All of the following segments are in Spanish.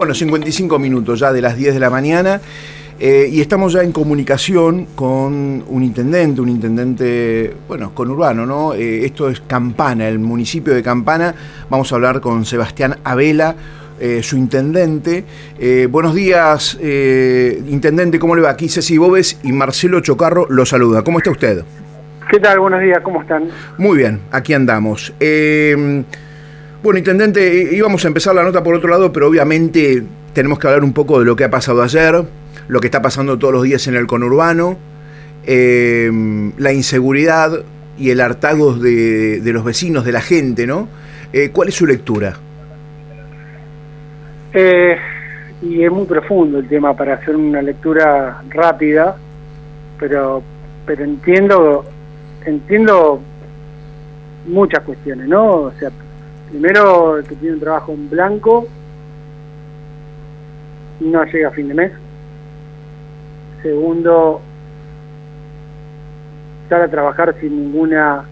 Bueno, 55 minutos ya de las 10 de la mañana eh, y estamos ya en comunicación con un intendente, un intendente, bueno, con Urbano, ¿no? Eh, esto es Campana, el municipio de Campana. Vamos a hablar con Sebastián Abela, eh, su intendente. buenos días, intendente, ¿cómo le va? Aquí Ceci Bobes y Marcelo Chocarro lo saluda. ¿Cómo está usted? ¿Qué tal? Buenos días, ¿cómo están? Muy bien, aquí andamos. Bueno, intendente, íbamos a empezar la nota por otro lado, pero obviamente tenemos que hablar un poco de lo que ha pasado ayer, lo que está pasando todos los días en el conurbano, eh, la inseguridad y el hartago de, los vecinos, de la gente, ¿no? Eh, ¿Cuál es su lectura? Eh, y es muy profundo el tema para hacer una lectura rápida, pero, pero entiendo, entiendo muchas cuestiones, ¿no? O sea, Primero, que tiene un trabajo en blanco no llega a fin de mes. Segundo, sale a trabajar sin ninguna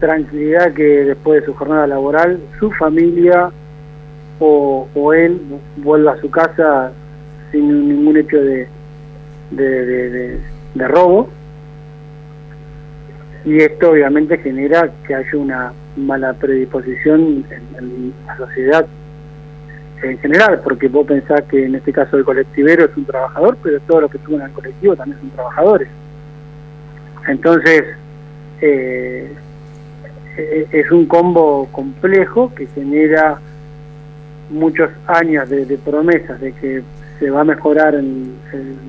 tranquilidad que después de su jornada laboral su familia o, él vuelva a su casa sin ningún hecho de, de robo. Y esto obviamente genera que haya una mala predisposición en, la sociedad en general, porque vos pensás que en este caso el colectivero es un trabajador, pero todos los que suben al colectivo también son trabajadores. Entonces, eh, es un combo complejo que genera muchos años de, promesas de que se va a mejorar en,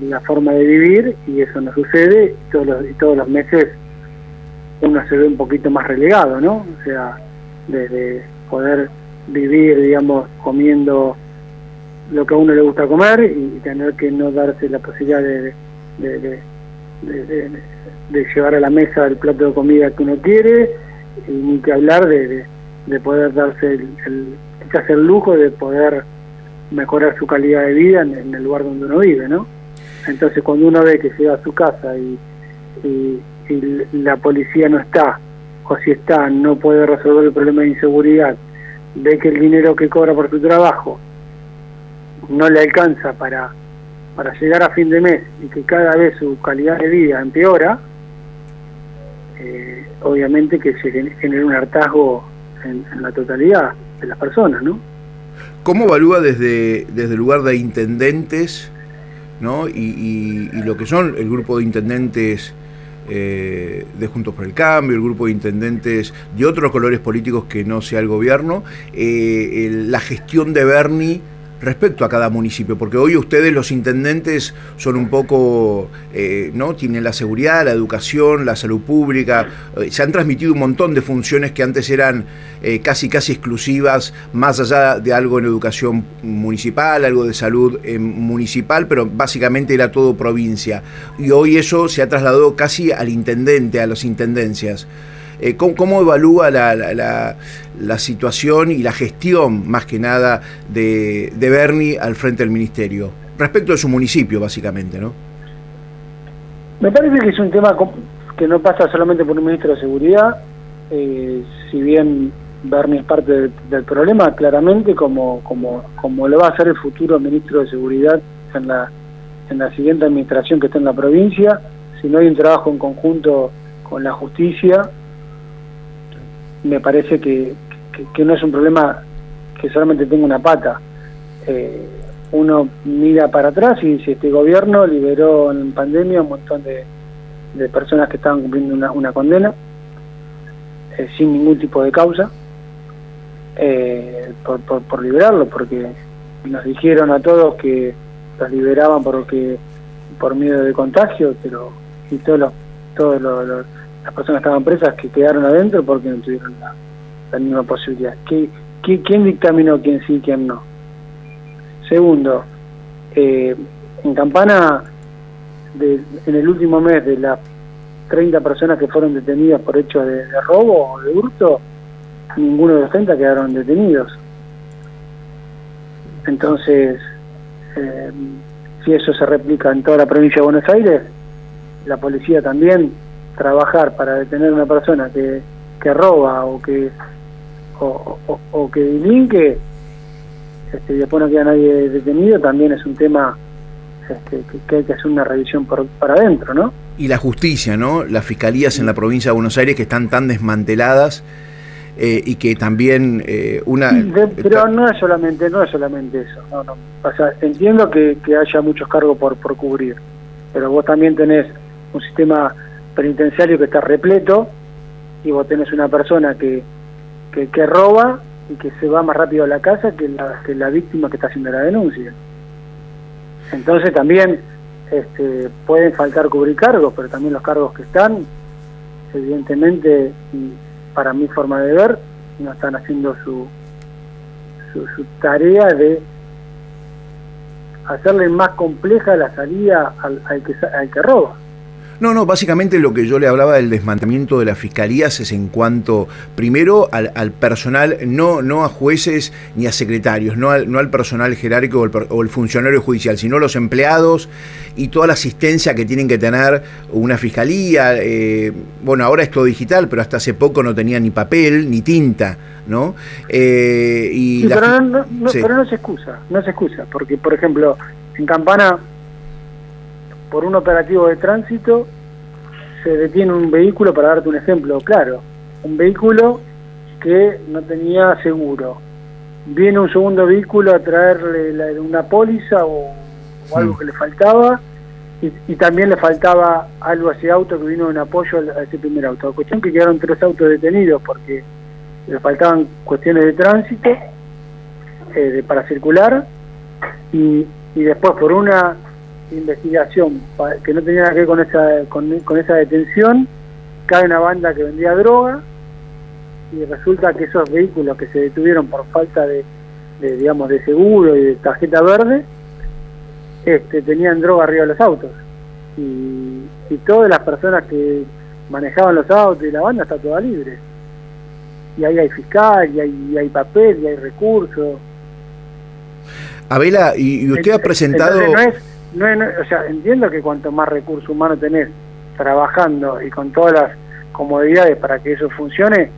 la forma de vivir y eso no sucede todos los, y todos los meses uno se ve un poquito más relegado, ¿no? O sea, de, poder vivir, digamos, comiendo lo que a uno le gusta comer y tener que no darse la posibilidad de, de, llevar a la mesa el plato de comida que uno quiere, y ni que hablar de, poder darse el, el, el lujo de poder mejorar su calidad de vida en, el lugar donde uno vive, ¿no? Entonces cuando uno ve que llega a su casa y si la policía no está, o si está, no puede resolver el problema de inseguridad, ve que el dinero que cobra por su trabajo no le alcanza para, para llegar a fin de mes y que cada vez su calidad de vida empeora, eh, obviamente que se genera un hartazgo en, la totalidad de las personas, ¿no? ¿Cómo evalúa desde, desde el lugar de intendentes ¿no? y, y lo que son el grupo de intendentes eh, de Juntos por el Cambio, el grupo de intendentes de otros colores políticos que no sea el gobierno, eh, la gestión de Bernie respecto a cada municipio, porque hoy ustedes los intendentes son un poco, eh, ¿no? Tienen la seguridad, la educación, la salud pública, eh, se han transmitido un montón de funciones que antes eran eh, casi casi exclusivas, más allá de algo en educación municipal, algo de salud municipal, pero básicamente era todo provincia. Y hoy eso se ha trasladado casi al intendente, a las intendencias. ¿cómo, evalúa la, situación y la gestión, más que nada, de, de Bernie al frente del ministerio? Respecto de su municipio, básicamente, ¿no? Me parece que es un tema que no pasa solamente por un ministro de Seguridad, eh, si bien Bernie es parte del, problema, claramente, como, como, como lo va a hacer el futuro ministro de Seguridad en la, en la siguiente administración que está en la provincia, si no hay un trabajo en conjunto con la justicia, me parece que, no es un problema que solamente tenga una pata. Eh, uno mira para atrás y dice, este gobierno liberó en pandemia un montón de, personas que estaban cumpliendo una, condena eh, sin ningún tipo de causa eh, por, por, liberarlo, porque nos dijeron a todos que los liberaban porque por miedo de contagio, pero y todos los, todos los las personas que estaban presas que quedaron adentro porque no tuvieron la, misma posibilidad. ¿Qué, quién dictaminó quién sí y quién no? Segundo, eh, en Campana, en el último mes de las 30 personas que fueron detenidas por hecho de, robo o de hurto, ninguno de los 30 quedaron detenidos. Entonces, eh, si eso se replica en toda la provincia de Buenos Aires, la policía también trabajar para detener a una persona que, que roba o que o, que delinque este, y después no queda nadie detenido, también es un tema este, que, hay que hacer una revisión por, para adentro, ¿no? Y la justicia, ¿no? Las fiscalías en la provincia de Buenos Aires que están tan desmanteladas eh, y que también eh, una... pero no es solamente no es solamente eso, no, no. O sea, entiendo que, haya muchos cargos por, por cubrir, pero vos también tenés un sistema penitenciario que está repleto y vos tenés una persona que, que, que roba y que se va más rápido a la casa que la, que la víctima que está haciendo la denuncia. Entonces también este, pueden faltar cubrir cargos, pero también los cargos que están, evidentemente, para mi forma de ver, no están haciendo su, su, tarea de hacerle más compleja la salida al, al, que, al que roba. No, no, básicamente lo que yo le hablaba del desmantelamiento de las fiscalías es en cuanto, primero, al, personal, no, no a jueces ni a secretarios, no al, no al personal jerárquico o el, funcionario judicial, sino los empleados y toda la asistencia que tienen que tener una fiscalía. Eh, bueno, ahora es todo digital, pero hasta hace poco no tenía ni papel ni tinta, ¿no? Eh, y pero, no, pero no se excusa, no se excusa, porque, por ejemplo, en Campana por un operativo de tránsito se detiene un vehículo, para darte un ejemplo claro, un vehículo que no tenía seguro. Viene un segundo vehículo a traerle una póliza o, algo que le faltaba y, también le faltaba algo a ese auto que vino en apoyo a ese primer auto. La cuestión que quedaron tres autos detenidos porque le faltaban cuestiones de tránsito eh, para circular y, y después por una investigación que no tenía nada que ver con esa, con, esa detención, cae una banda que vendía droga y resulta que esos vehículos que se detuvieron por falta de, digamos de seguro y de tarjeta verde este, tenían droga arriba de los autos. Y, y todas las personas que manejaban los autos y la banda está toda libre. Y ahí hay fiscal y hay, hay papel y hay recursos. Abela, y, usted ha presentado no, o sea, entiendo que cuanto más recursos humanos tenés trabajando y con todas las comodidades para que eso funcione,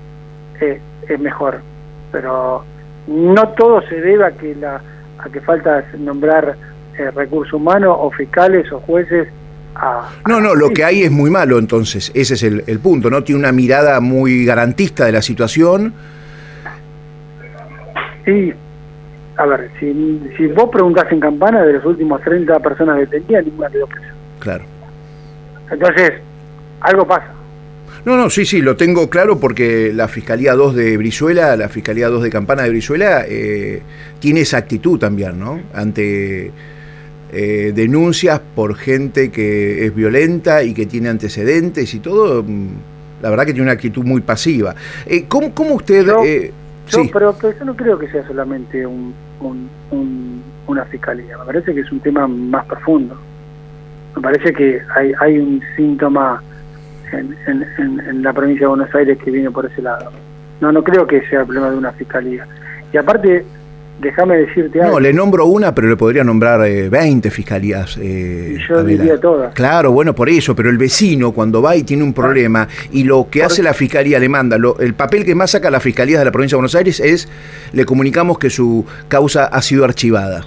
eh, es mejor. Pero no todo se debe a que, la, a que falta nombrar eh, recursos humanos o fiscales o jueces a, no, no, lo que hay es muy malo entonces, ese es el, el punto, ¿no? Tiene una mirada muy garantista de la situación. Sí, a ver, si, si vos preguntás en Campana, de los últimos 30 personas detenidas, ninguna quedó presa. Claro. Entonces, algo pasa. No, no, sí, sí, lo tengo claro porque la Fiscalía 2 de Brizuela, la Fiscalía 2 de Campana de Brizuela, eh, tiene esa actitud también, ¿no? Ante eh, denuncias por gente que es violenta y que tiene antecedentes y todo, mm, la verdad que tiene una actitud muy pasiva. Eh, ¿cómo, ¿cómo, usted... Yo, pero, yo no creo que sea solamente un, una fiscalía, me parece que es un tema más profundo. Me parece que hay, hay un síntoma en, en, la provincia de Buenos Aires que viene por ese lado. No, no creo que sea el problema de una fiscalía. Y aparte, déjame decirte algo. No, le nombro una, pero le podría nombrar 20 eh, fiscalías. Eh, yo diría todas. Claro, bueno, por eso, pero el vecino cuando va y tiene un problema y lo que hace la fiscalía le manda, el papel que más saca la fiscalía de la provincia de Buenos Aires es, le comunicamos que su causa ha sido archivada.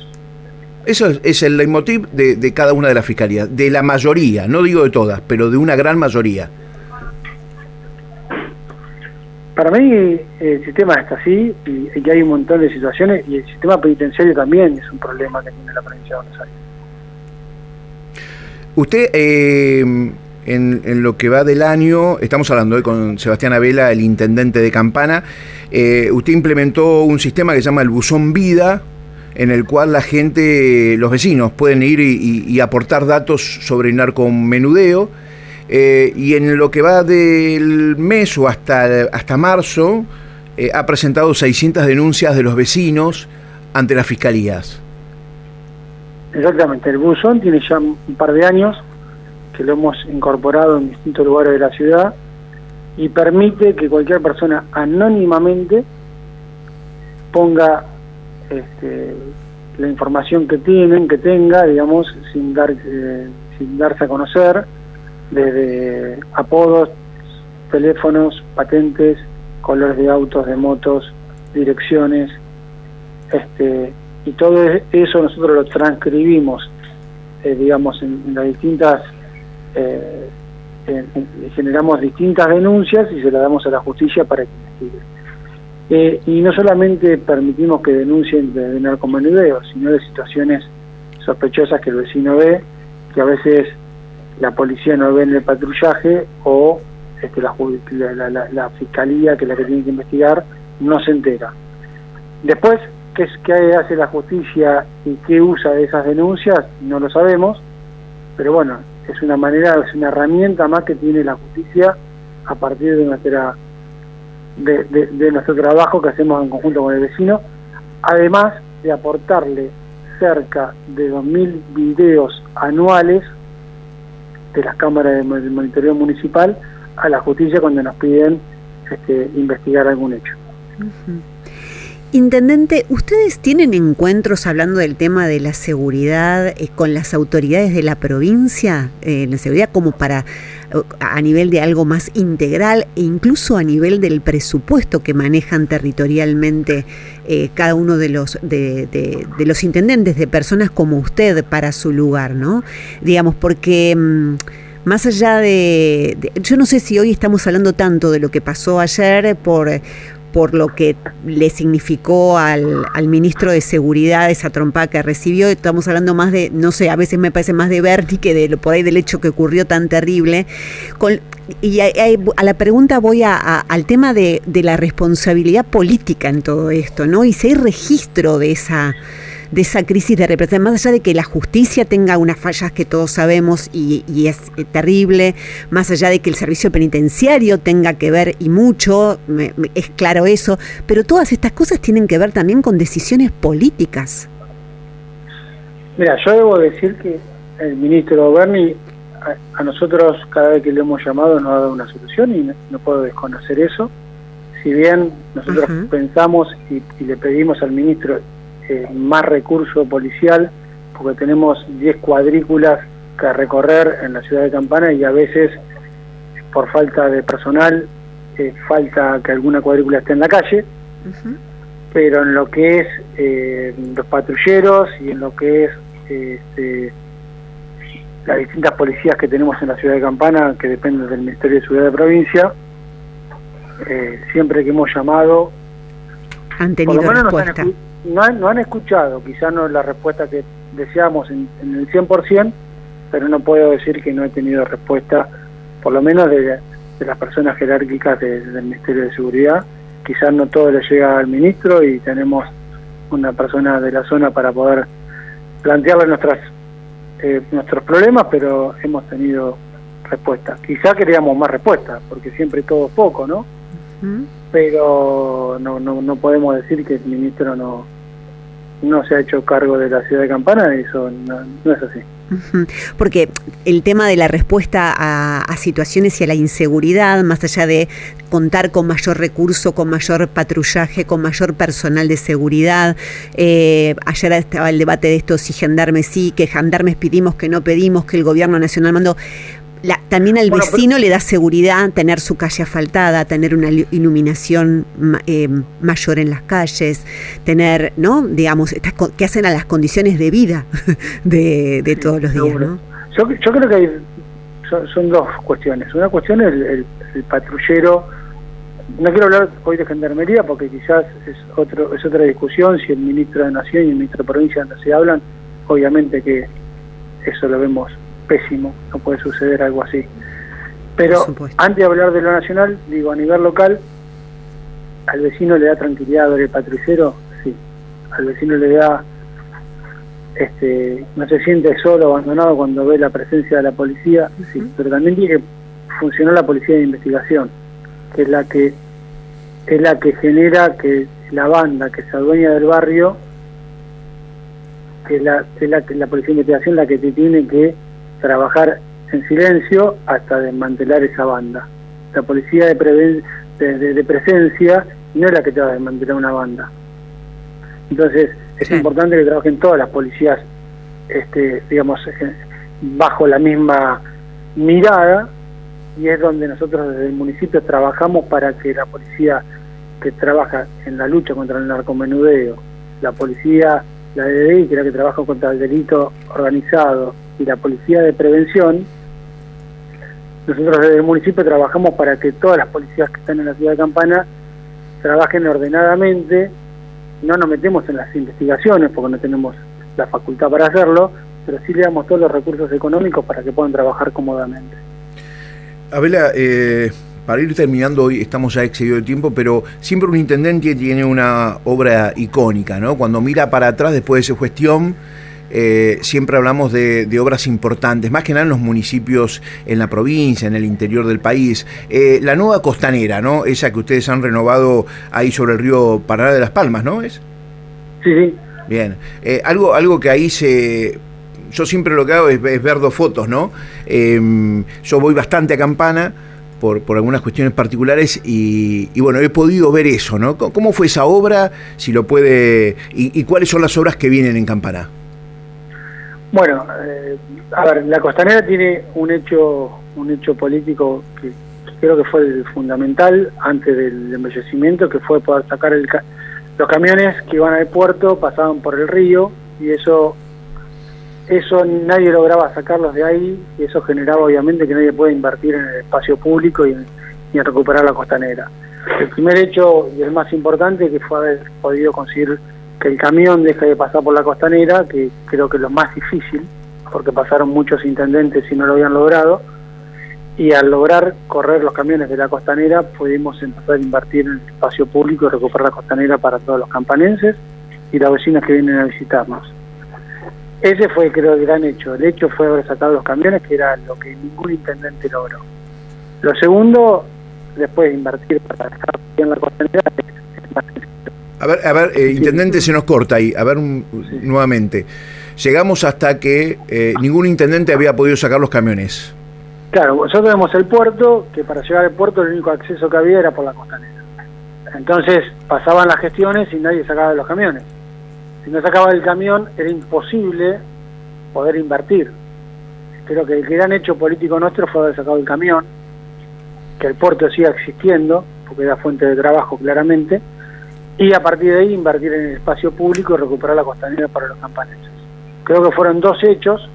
Eso es, el leitmotiv de, de cada una de las fiscalías, de la mayoría, no digo de todas, pero de una gran mayoría. Para mí el sistema está así y, que hay un montón de situaciones y el sistema penitenciario también es un problema que tiene la provincia de Buenos Aires. Usted, eh, en, lo que va del año, estamos hablando hoy con Sebastián Abela, el intendente de Campana, eh, usted implementó un sistema que se llama el Buzón Vida, en el cual la gente, los vecinos, pueden ir y, aportar datos sobre narcomenudeo eh, y en lo que va del mes o hasta, hasta marzo, eh, ha presentado 600 denuncias de los vecinos ante las fiscalías. Exactamente, el buzón tiene ya un par de años que lo hemos incorporado en distintos lugares de la ciudad y permite que cualquier persona anónimamente ponga este, la información que tienen, que tenga, digamos, sin, dar, eh, sin darse a conocer, desde apodos, teléfonos, patentes, colores de autos, de motos, direcciones, este y todo eso nosotros lo transcribimos, eh, digamos, en, las distintas, eh, generamos distintas denuncias y se las damos a la justicia para que investigue. Eh, y no solamente permitimos que denuncien de, de sino de situaciones sospechosas que el vecino ve, que a veces la policía no ve en el patrullaje o este, la, la, fiscalía, que es la que tiene que investigar, no se entera. Después, ¿qué, qué hace la justicia y qué usa de esas denuncias? No lo sabemos, pero bueno, es una manera, es una herramienta más que tiene la justicia a partir de nuestra de, de nuestro trabajo que hacemos en conjunto con el vecino, además de aportarle cerca de 2.000 videos anuales de las cámaras de monitoreo municipal a la justicia cuando nos piden este, investigar algún hecho. Intendente, ¿ustedes tienen encuentros hablando del tema de la seguridad eh, con las autoridades de la provincia, eh, la seguridad como para a nivel de algo más integral e incluso a nivel del presupuesto que manejan territorialmente eh, cada uno de los de, los intendentes, de personas como usted para su lugar, ¿no? Digamos, porque mm, más allá de, Yo no sé si hoy estamos hablando tanto de lo que pasó ayer por por lo que le significó al, al, ministro de Seguridad esa trompada que recibió. Estamos hablando más de, no sé, a veces me parece más de Bernie que de, por ahí del hecho que ocurrió tan terrible. y a, la pregunta voy a, al tema de, de la responsabilidad política en todo esto, ¿no? Y si hay registro de esa de esa crisis de represión, más allá de que la justicia tenga unas fallas que todos sabemos y, es eh, terrible, más allá de que el servicio penitenciario tenga que ver y mucho, es claro eso, pero todas estas cosas tienen que ver también con decisiones políticas. Mira, yo debo decir que el ministro Berni a, nosotros cada vez que le hemos llamado nos ha dado una solución y no, puedo desconocer eso. Si bien nosotros pensamos y, le pedimos al ministro eh, más recurso policial, porque tenemos 10 cuadrículas que recorrer en la ciudad de Campana y a veces por falta de personal eh, falta que alguna cuadrícula esté en la calle, pero en lo que es eh, los patrulleros y en lo que es este, las distintas policías que tenemos en la ciudad de Campana, que dependen del Ministerio de Ciudad de Provincia, siempre que hemos llamado, han tenido respuesta no han, no han escuchado, quizás no la respuesta que deseamos en, el 100%, pero no puedo decir que no he tenido respuesta, por lo menos de, las personas jerárquicas del Ministerio de Seguridad. Quizás no todo le llega al ministro y tenemos una persona de la zona para poder plantearle nuestras eh, nuestros problemas, pero hemos tenido respuesta. Quizá queríamos más respuesta, porque siempre todo es poco, ¿no? Pero no, no, no podemos decir que el ministro no, no se ha hecho cargo de la ciudad de Campana, eso no, es así. Porque el tema de la respuesta a, situaciones y a la inseguridad, más allá de contar con mayor recurso, con mayor patrullaje, con mayor personal de seguridad, eh, ayer estaba el debate de esto, si gendarmes sí, que gendarmes pedimos, que no pedimos, que el gobierno nacional mandó también al vecino le da seguridad tener su calle asfaltada, tener una iluminación eh, mayor en las calles, tener, ¿no? Digamos, que hacen a las condiciones de vida de, todos los días, ¿no? Yo, creo que hay, son, dos cuestiones. Una cuestión es el, patrullero. No quiero hablar hoy de gendarmería porque quizás es otro es otra discusión. Si el ministro de Nación y el ministro de Provincia no se hablan, obviamente que eso lo vemos pésimo, no puede suceder algo así. Pero antes de hablar de lo nacional, digo, a nivel local, al vecino le da tranquilidad ver el patrullero, sí. Al vecino le da, este, no se siente solo, abandonado cuando ve la presencia de la policía, sí. Pero también tiene que funcionar la policía de investigación, que es la que es la que genera que la banda que se adueña del barrio, que es la, es la, la policía de investigación la que te tiene que trabajar en silencio hasta desmantelar esa banda. La policía de, de, presencia no es la que te va a desmantelar una banda. Entonces es importante que trabajen todas las policías, este, digamos, eh, bajo la misma mirada y es donde nosotros desde el municipio trabajamos para que la policía que trabaja en la lucha contra el narcomenudeo, la policía la DDI, que es la que trabaja contra el delito organizado, y la Policía de Prevención, nosotros desde el municipio trabajamos para que todas las policías que están en la ciudad de Campana trabajen ordenadamente, no nos metemos en las investigaciones porque no tenemos la facultad para hacerlo, pero sí le damos todos los recursos económicos para que puedan trabajar cómodamente. Abela, eh, para ir terminando hoy, estamos ya excedido de tiempo, pero siempre un intendente tiene una obra icónica, ¿no? Cuando mira para atrás después de su gestión, eh, siempre hablamos de, obras importantes, más que nada en los municipios en la provincia, en el interior del país. Eh, la nueva costanera, ¿no? Esa que ustedes han renovado ahí sobre el río Paraná de las Palmas, ¿no? ¿Es? Sí, sí. Bien. algo, algo que ahí se yo siempre lo que hago es, ver dos fotos, ¿no? Em, yo voy bastante a Campana por, algunas cuestiones particulares y, bueno, he podido ver eso, ¿no? ¿Cómo fue esa obra? Si lo puede... ¿Y, cuáles son las obras que vienen en Campana? Bueno, eh, a ver, la costanera tiene un hecho, un hecho político que, creo que fue fundamental antes del embellecimiento, que fue poder sacar el los camiones que iban al puerto pasaban por el río y eso eso nadie lograba sacarlos de ahí y eso generaba obviamente que nadie puede invertir en el espacio público y en, recuperar la costanera. El primer hecho y el más importante que fue haber podido conseguir que el camión deje de pasar por la costanera, que creo que es lo más difícil, porque pasaron muchos intendentes y no lo habían logrado, y al lograr correr los camiones de la costanera pudimos empezar a invertir en el espacio público y recuperar la costanera para todos los campanenses y las vecinas que vienen a visitarnos. Ese fue, creo, el gran hecho. El hecho fue haber sacado los camiones, que era lo que ningún intendente logró. Lo segundo, después de invertir para dejar bien la costanera, a ver, a ver, eh, intendente, se nos corta ahí. A ver, nuevamente. Llegamos hasta que eh, ningún intendente había podido sacar los camiones. Claro, nosotros tenemos el puerto, que para llegar al puerto el único acceso que había era por la costanera. Entonces pasaban las gestiones y nadie sacaba los camiones si no sacaba el camión era imposible poder invertir. Creo que el gran hecho político nuestro fue haber sacado el camión, que el puerto siga existiendo, porque era fuente de trabajo claramente, y a partir de ahí invertir en el espacio público y recuperar la costanera para los campanenses. Creo que fueron dos hechos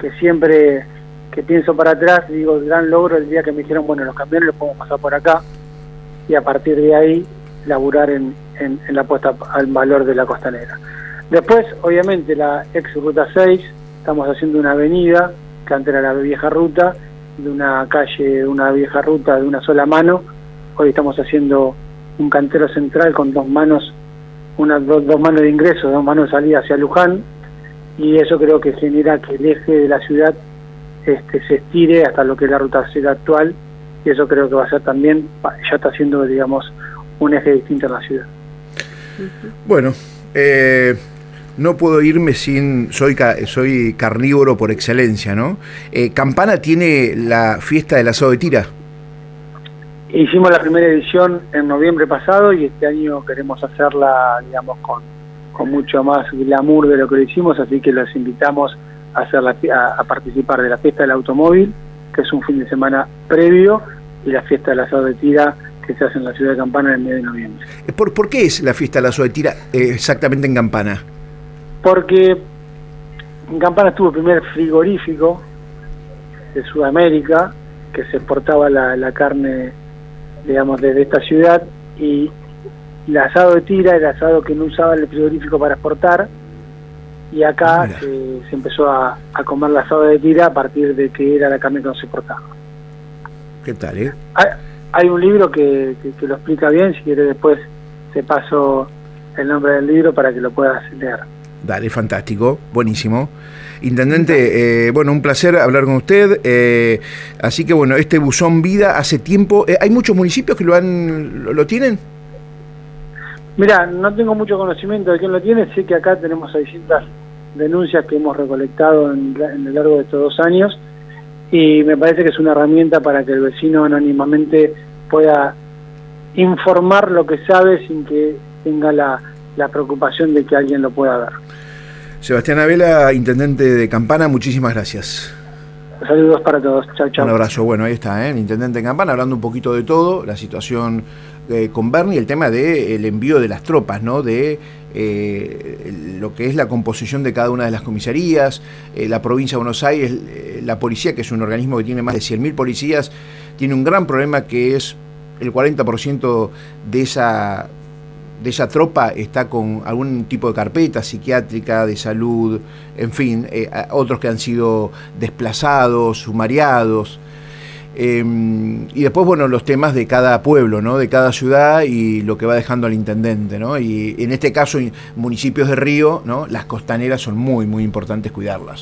que siempre que pienso para atrás digo el gran logro el día que me dijeron, bueno, los camiones los podemos pasar por acá y a partir de ahí laburar en, en, la puesta al valor de la costanera. Después, obviamente, la ex Ruta 6, estamos haciendo una avenida, que antes era la vieja ruta, de una calle, una vieja ruta de una sola mano. Hoy estamos haciendo un cantero central con dos manos, una, dos, manos de ingreso, dos manos de salida hacia Luján, y eso creo que genera que el eje de la ciudad este, se estire hasta lo que es la ruta 6 actual, y eso creo que va a ser también, ya está siendo, digamos, un eje distinto en la ciudad. Bueno, eh, no puedo irme sin. Soy, soy carnívoro por excelencia, ¿no? Eh, Campana tiene la fiesta del asado de tira. Hicimos la primera edición en noviembre pasado y este año queremos hacerla, digamos, con, con mucho más glamour de lo que lo hicimos, así que los invitamos a, hacer a, participar de la fiesta del automóvil, que es un fin de semana previo, y la fiesta del asado de tira que se hace en la ciudad de Campana en el mes de noviembre. ¿Por, ¿Por qué es la fiesta del asado de tira eh, exactamente en Campana? porque en Campana estuvo el primer frigorífico de Sudamérica que se exportaba la, carne, digamos, desde esta ciudad y el asado de tira era asado que no usaba el frigorífico para exportar y acá se, empezó a, comer el asado de tira a partir de que era la carne que no se exportaba. ¿Qué tal, eh? Hay, un libro que, que, lo explica bien, si quiere después te paso el nombre del libro para que lo puedas leer. Dale, fantástico, buenísimo. Intendente, eh, bueno, un placer hablar con usted. Eh, así que bueno, este buzón vida hace tiempo. Eh, ¿Hay muchos municipios que lo han lo, tienen? Mira, no tengo mucho conocimiento de quién lo tiene. Sé que acá tenemos distintas denuncias que hemos recolectado en, en el largo de estos dos años y me parece que es una herramienta para que el vecino anónimamente pueda informar lo que sabe sin que tenga la la preocupación de que alguien lo pueda ver. Sebastián Abela, intendente de Campana, muchísimas gracias. Saludos para todos. Chao, chao. Un abrazo. Bueno, ahí está, ¿eh? el intendente de Campana hablando un poquito de todo, la situación eh, con Bernie el tema del envío de las tropas, ¿no? de lo que es la composición de cada una de las comisarías, la provincia de Buenos Aires, la policía, que es un organismo que tiene más de 100.000 policías, tiene un gran problema que es el 40% de esa de esa tropa está con algún tipo de carpeta psiquiátrica, de salud, en fin, eh, otros que han sido desplazados, sumariados. Em, y después, bueno, los temas de cada pueblo, ¿no? De cada ciudad y lo que va dejando al intendente, ¿no? Y en este caso, municipios de río, ¿no? Las costaneras son muy, muy importantes cuidarlas.